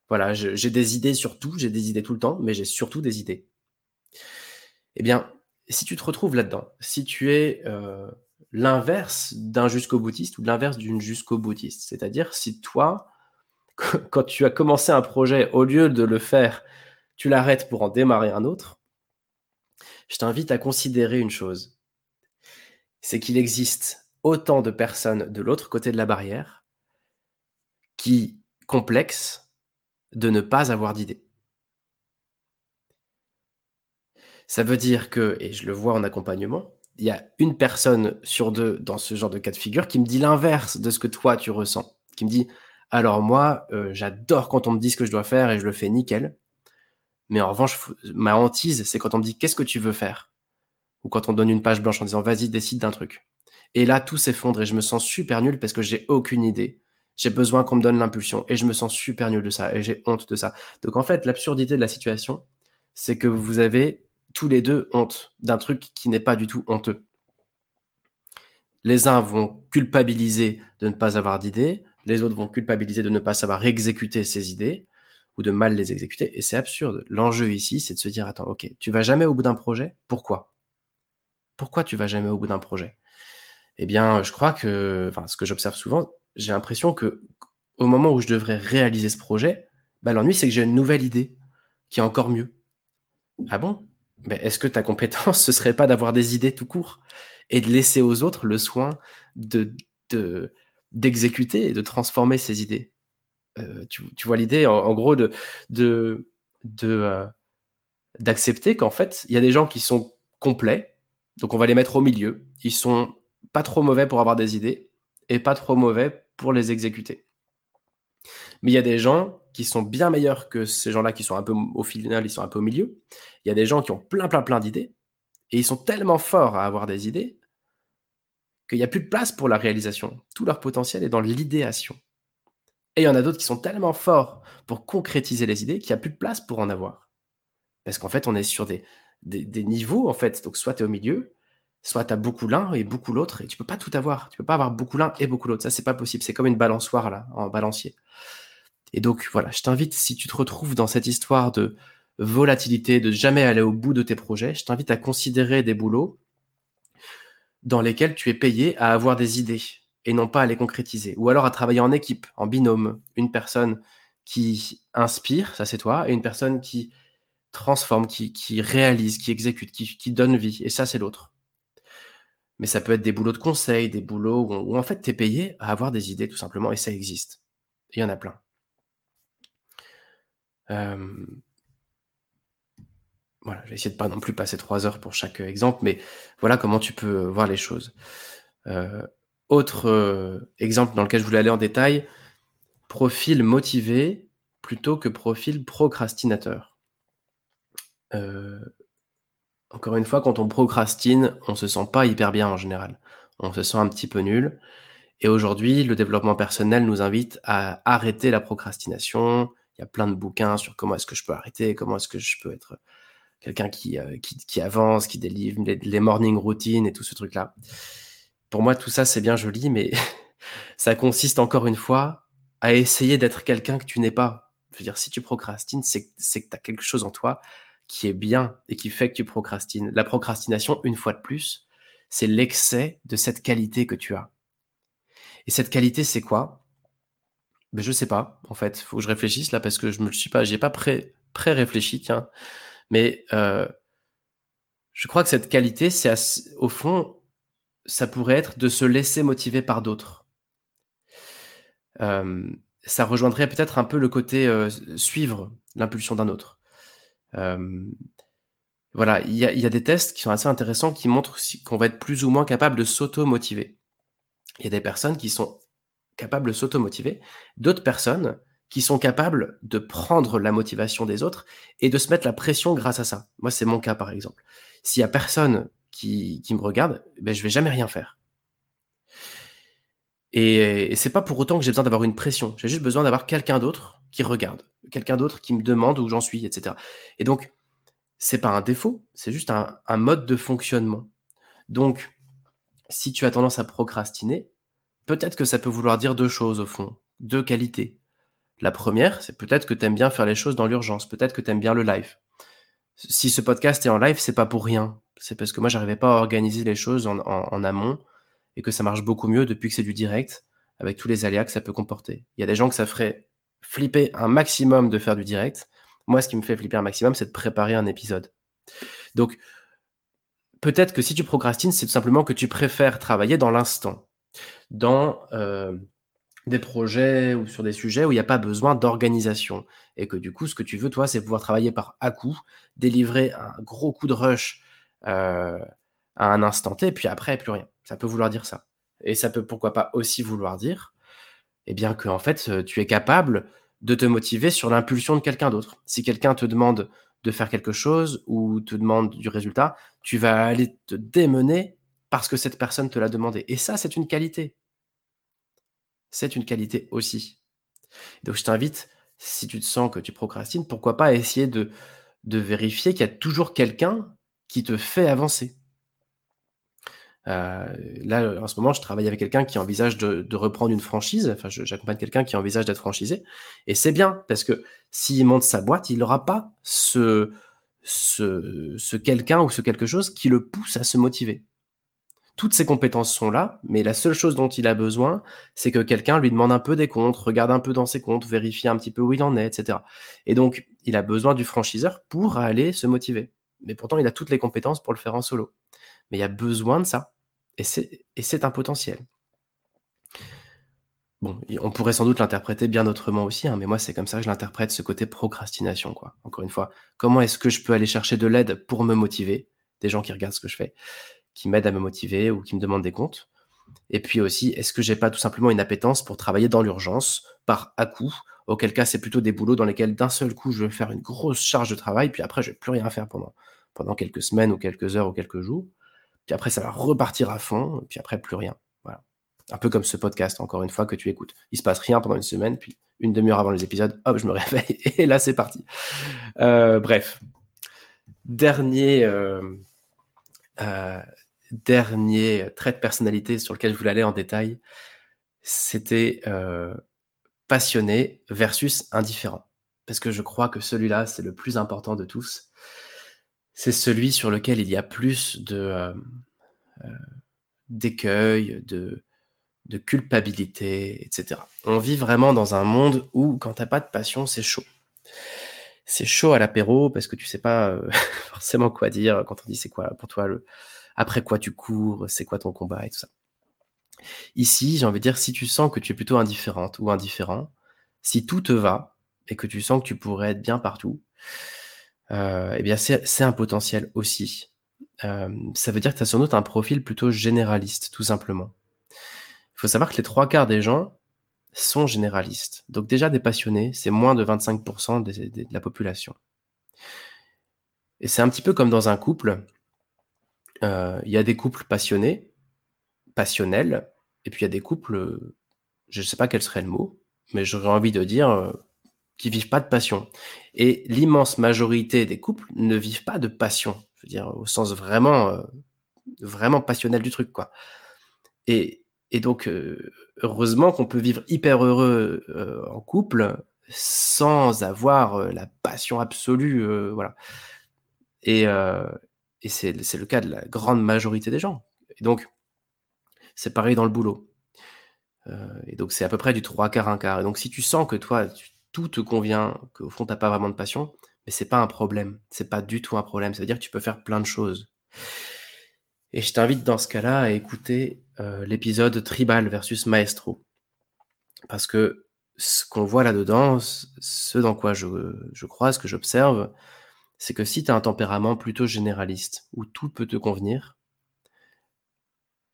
voilà, j'ai des idées sur tout, j'ai des idées tout le temps, mais j'ai surtout des idées. Eh bien, si tu te retrouves là-dedans, si tu es euh, l'inverse d'un jusqu'au boutiste ou l'inverse d'une jusqu'au boutiste, c'est-à-dire si toi, quand tu as commencé un projet, au lieu de le faire tu l'arrêtes pour en démarrer un autre, je t'invite à considérer une chose. C'est qu'il existe autant de personnes de l'autre côté de la barrière qui complexent de ne pas avoir d'idée. Ça veut dire que, et je le vois en accompagnement, il y a une personne sur deux dans ce genre de cas de figure qui me dit l'inverse de ce que toi tu ressens. Qui me dit, alors moi, euh, j'adore quand on me dit ce que je dois faire et je le fais nickel. Mais en revanche, ma hantise, c'est quand on me dit qu'est-ce que tu veux faire? Ou quand on donne une page blanche en disant vas-y, décide d'un truc. Et là, tout s'effondre et je me sens super nul parce que j'ai aucune idée. J'ai besoin qu'on me donne l'impulsion et je me sens super nul de ça et j'ai honte de ça. Donc en fait, l'absurdité de la situation, c'est que vous avez tous les deux honte d'un truc qui n'est pas du tout honteux. Les uns vont culpabiliser de ne pas avoir d'idées, les autres vont culpabiliser de ne pas savoir exécuter ces idées ou de mal les exécuter. Et c'est absurde. L'enjeu ici, c'est de se dire, attends, ok, tu vas jamais au bout d'un projet. Pourquoi? Pourquoi tu vas jamais au bout d'un projet? Eh bien, je crois que, enfin, ce que j'observe souvent, j'ai l'impression que au moment où je devrais réaliser ce projet, bah, l'ennui, c'est que j'ai une nouvelle idée qui est encore mieux. Ah bon? Mais Est-ce que ta compétence, ce serait pas d'avoir des idées tout court et de laisser aux autres le soin de, d'exécuter et de transformer ces idées? Euh, tu, vois l'idée, en, gros, de, euh, d'accepter qu'en fait, il y a des gens qui sont complets, donc on va les mettre au milieu. Ils sont pas trop mauvais pour avoir des idées et pas trop mauvais pour les exécuter. Mais il y a des gens qui sont bien meilleurs que ces gens-là qui sont un peu au final, ils sont un peu au milieu. Il y a des gens qui ont plein, plein, plein d'idées et ils sont tellement forts à avoir des idées qu'il n'y a plus de place pour la réalisation. Tout leur potentiel est dans l'idéation. Et il y en a d'autres qui sont tellement forts pour concrétiser les idées qu'il n'y a plus de place pour en avoir. Parce qu'en fait, on est sur des, niveaux, en fait. Donc, soit tu es au milieu, soit tu as beaucoup l'un et beaucoup l'autre, et tu peux pas tout avoir. Tu peux pas avoir beaucoup l'un et beaucoup l'autre. Ça, c'est pas possible. C'est comme une balançoire, là, en balancier. Et donc, voilà, je t'invite, si tu te retrouves dans cette histoire de volatilité, de jamais aller au bout de tes projets, je t'invite à considérer des boulots dans lesquels tu es payé à avoir des idées et non pas à les concrétiser. Ou alors à travailler en équipe, en binôme. Une personne qui inspire, ça c'est toi, et une personne qui transforme, qui, réalise, qui exécute, qui, donne vie, et ça c'est l'autre. Mais ça peut être des boulots de conseil, des boulots où, en fait tu es payé à avoir des idées tout simplement, et ça existe. Il y en a plein. Euh, voilà, je vais essayer de pas non plus passer trois heures pour chaque exemple, mais voilà comment tu peux voir les choses. Euh, autre euh, exemple dans lequel je voulais aller en détail, profil motivé plutôt que profil procrastinateur. Euh, encore une fois, quand on procrastine, on se sent pas hyper bien en général. On se sent un petit peu nul. Et aujourd'hui, le développement personnel nous invite à arrêter la procrastination. Il y a plein de bouquins sur comment est-ce que je peux arrêter, comment est-ce que je peux être quelqu'un qui, euh, qui, avance, qui délivre les, morning routines et tout ce truc-là. Pour moi, tout ça, c'est bien joli, mais ça consiste encore une fois à essayer d'être quelqu'un que tu n'es pas. Je veux dire, si tu procrastines, c'est que tu as quelque chose en toi qui est bien et qui fait que tu procrastines. La procrastination, une fois de plus, c'est l'excès de cette qualité que tu as. Et cette qualité, c'est quoi? Ben, Je sais pas, en fait. Faut que je réfléchisse là parce que je me suis pas, j'ai pas pré, pré réfléchi, tiens. Mais euh, je crois que cette qualité, c'est au fond, ça pourrait être de se laisser motiver par d'autres. Euh, ça rejoindrait peut-être un peu le côté euh, suivre l'impulsion d'un autre. voilà, il y a, des tests qui sont assez intéressants qui montrent qu'on va être plus ou moins capable de s'auto-motiver. Il y a des personnes qui sont capables de s'auto-motiver, d'autres personnes qui sont capables de prendre la motivation des autres et de se mettre la pression grâce à ça. Moi, c'est mon cas, par exemple. S'il y a personne qui, me regarde, ben, je vais jamais rien faire. Et, et c'est pas pour autant que j'ai besoin d'avoir une pression. J'ai juste besoin d'avoir quelqu'un d'autre qui regarde, quelqu'un d'autre qui me demande où j'en suis, etc. Et donc, c'est pas un défaut, c'est juste un, un mode de fonctionnement. Donc, si tu as tendance à procrastiner, peut-être que ça peut vouloir dire deux choses au fond, deux qualités. La première, c'est peut-être que tu aimes bien faire les choses dans l'urgence, peut-être que tu aimes bien le live. Si ce podcast est en live, c'est pas pour rien. C'est parce que moi, j'arrivais pas à organiser les choses en, amont et que ça marche beaucoup mieux depuis que c'est du direct, avec tous les aléas que ça peut comporter. Il y a des gens que ça ferait flipper un maximum de faire du direct. Moi, ce qui me fait flipper un maximum, c'est de préparer un épisode. Donc, peut-être que si tu procrastines, c'est tout simplement que tu préfères travailler dans l'instant, dans euh, des projets ou sur des sujets où il n'y a pas besoin d'organisation. Et que du coup, ce que tu veux, toi, c'est pouvoir travailler par à-coup, délivrer un gros coup de rush euh, à un instant T, puis après, plus rien. Ça peut vouloir dire ça. Et ça peut pourquoi pas aussi vouloir dire, eh bien, que en fait, euh, tu es capable de te motiver sur l'impulsion de quelqu'un d'autre. Si quelqu'un te demande de faire quelque chose ou te demande du résultat, tu vas aller te démener parce que cette personne te l'a demandé. Et ça, c'est une qualité c'est une qualité aussi. Donc je t'invite, si tu te sens que tu procrastines, pourquoi pas essayer de, de vérifier qu'il y a toujours quelqu'un qui te fait avancer. Euh, là, en ce moment, je travaille avec quelqu'un qui envisage de, reprendre une franchise. Enfin, j'accompagne quelqu'un qui envisage d'être franchisé. Et c'est bien, parce que s'il monte sa boîte, il n'aura pas ce, ce, ce quelqu'un ou ce quelque chose qui le pousse à se motiver toutes ses compétences sont là, mais la seule chose dont il a besoin, c'est que quelqu'un lui demande un peu des comptes, regarde un peu dans ses comptes, vérifie un petit peu où il en est, etc. Et donc, il a besoin du franchiseur pour aller se motiver. Mais pourtant, il a toutes les compétences pour le faire en solo. Mais il y a besoin de ça. Et c'est un potentiel. Bon, on pourrait sans doute l'interpréter bien autrement aussi, hein, mais moi, c'est comme ça que je l'interprète, ce côté procrastination. Quoi. Encore une fois, comment est-ce que je peux aller chercher de l'aide pour me motiver? Des gens qui regardent ce que je fais qui m'aident à me motiver ou qui me demandent des comptes Et puis aussi, est-ce que j'ai pas tout simplement une appétence pour travailler dans l'urgence par à coup? Auquel cas, c'est plutôt des boulots dans lesquels d'un seul coup, je vais faire une grosse charge de travail, puis après, je vais plus rien faire pendant, pendant quelques semaines ou quelques heures ou quelques jours. Puis après, ça va repartir à fond, puis après, plus rien. Voilà. Un peu comme ce podcast, encore une fois, que tu écoutes. Il se passe rien pendant une semaine, puis une demi-heure avant les épisodes, hop, je me réveille, et là, c'est parti. Euh, bref. Dernier, euh, euh, dernier trait de personnalité sur lequel je voulais aller en détail, c'était passionné versus indifférent. Parce que je crois que celui-là, c'est le plus important de tous. C'est celui sur lequel il y a plus de euh, euh, d'écueil, de, culpabilité, etc. On vit vraiment dans un monde où, quand t'as pas de passion, c'est chaud. C'est chaud à l'apéro parce que tu sais pas forcément quoi dire quand on dit c'est quoi pour toi après quoi tu cours, c'est quoi ton combat et tout ça. Ici, j'ai envie de dire, si tu sens que tu es plutôt indifférente ou indifférent, si tout te va et que tu sens que tu pourrais être bien partout, euh, eh bien c'est un potentiel aussi. Euh, ça veut dire que tu as sans doute un profil plutôt généraliste, tout simplement. Il faut savoir que les trois quarts des gens sont généralistes. Donc déjà des passionnés, c'est moins de 25% de la population. Et c'est un petit peu comme dans un couple. Euh, il y a des couples passionnés, passionnels, et puis il y a des couples, je ne sais pas quel serait le mot, mais j'aurais envie de dire euh, qui vivent pas de passion. Et l'immense majorité des couples ne vivent pas de passion, je veux dire au sens vraiment, euh, vraiment passionnel du truc, quoi. Et, et donc heureusement qu'on peut vivre hyper heureux en couple sans avoir la passion absolue, voilà. Et, et c'est le cas de la grande majorité des gens. Et donc, c'est pareil dans le boulot. Euh, et donc, c'est à peu près du 3 quarts, 1 quart. Et donc, si tu sens que toi, tout te convient, qu'au fond, tu n'as pas vraiment de passion, mais c'est pas un problème. C'est pas du tout un problème. Ça veut dire que tu peux faire plein de choses. Et je t'invite dans ce cas-là à écouter euh, l'épisode Tribal versus Maestro. Parce que ce qu'on voit là-dedans, ce dans quoi je, je crois, ce que j'observe, c'est que si tu as un tempérament plutôt généraliste, où tout peut te convenir,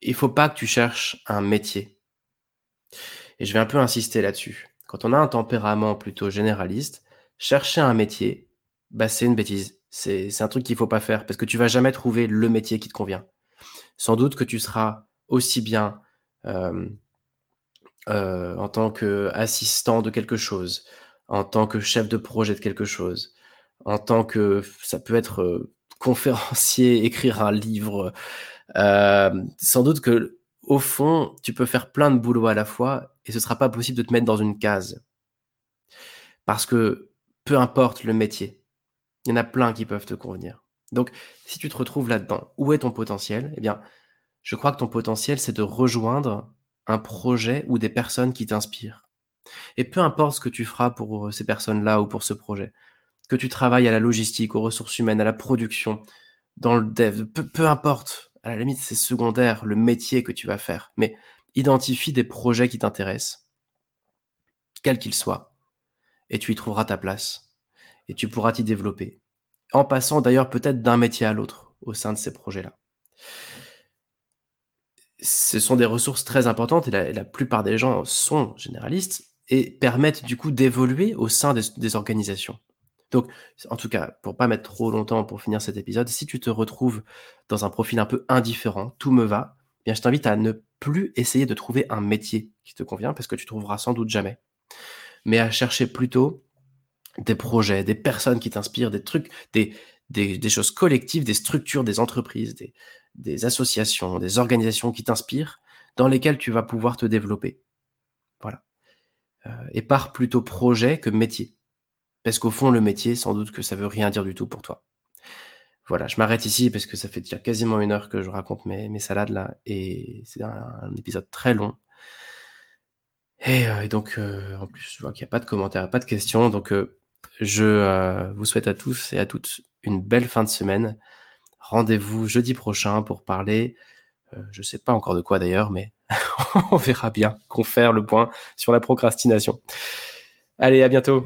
il faut pas que tu cherches un métier. Et je vais un peu insister là-dessus. Quand on a un tempérament plutôt généraliste, chercher un métier, bah c'est une bêtise. C'est un truc qu'il faut pas faire parce que tu vas jamais trouver le métier qui te convient. Sans doute que tu seras aussi bien euh, en tant qu'assistant de quelque chose, en tant que chef de projet de quelque chose, en tant que ça peut être euh, conférencier, écrire un livre. Euh, sans doute que au fond, tu peux faire plein de boulot à la fois et ce sera pas possible de te mettre dans une case. Parce que peu importe le métier, il y en a plein qui peuvent te convenir. Donc, si tu te retrouves là-dedans, où est ton potentiel? Eh bien, je crois que ton potentiel, c'est de rejoindre un projet ou des personnes qui t'inspirent. Et peu importe ce que tu feras pour ces personnes-là ou pour ce projet, que tu travailles à la logistique, aux ressources humaines, à la production, dans le dev, peu, importe, à la limite c'est secondaire, le métier que tu vas faire, mais identifie des projets qui t'intéressent, quels qu'ils soient, et tu y trouveras ta place, et tu pourras t'y développer, en passant d'ailleurs peut-être d'un métier à l'autre au sein de ces projets-là. Ce sont des ressources très importantes et la, plupart des gens sont généralistes et permettent du coup d'évoluer au sein des organisations. Donc, en tout cas, pour pas mettre trop longtemps pour finir cet épisode, si tu te retrouves dans un profil un peu indifférent, tout me va, eh bien je t'invite à ne plus essayer de trouver un métier qui te convient parce que tu trouveras sans doute jamais, mais à chercher plutôt des projets, des personnes qui t'inspirent, des trucs, des, choses collectives, des structures, des entreprises, des, des associations, des organisations qui t'inspirent, dans lesquelles tu vas pouvoir te développer. Voilà. Euh, et par plutôt projet que métier. Parce qu'au fond, le métier, sans doute que ça veut rien dire du tout pour toi. Voilà, je m'arrête ici parce que ça fait déjà quasiment une heure que je raconte mes, salades là, et c'est un, épisode très long. Et, euh, donc, euh, en plus, je vois qu'il n'y a pas de commentaires, pas de questions, donc euh, je vous souhaite à tous et à toutes une belle fin de semaine. Rendez-vous jeudi prochain pour parler, je ne sais pas encore de quoi d'ailleurs, mais on verra bien, qu'on faire le point sur la procrastination. Allez, à bientôt.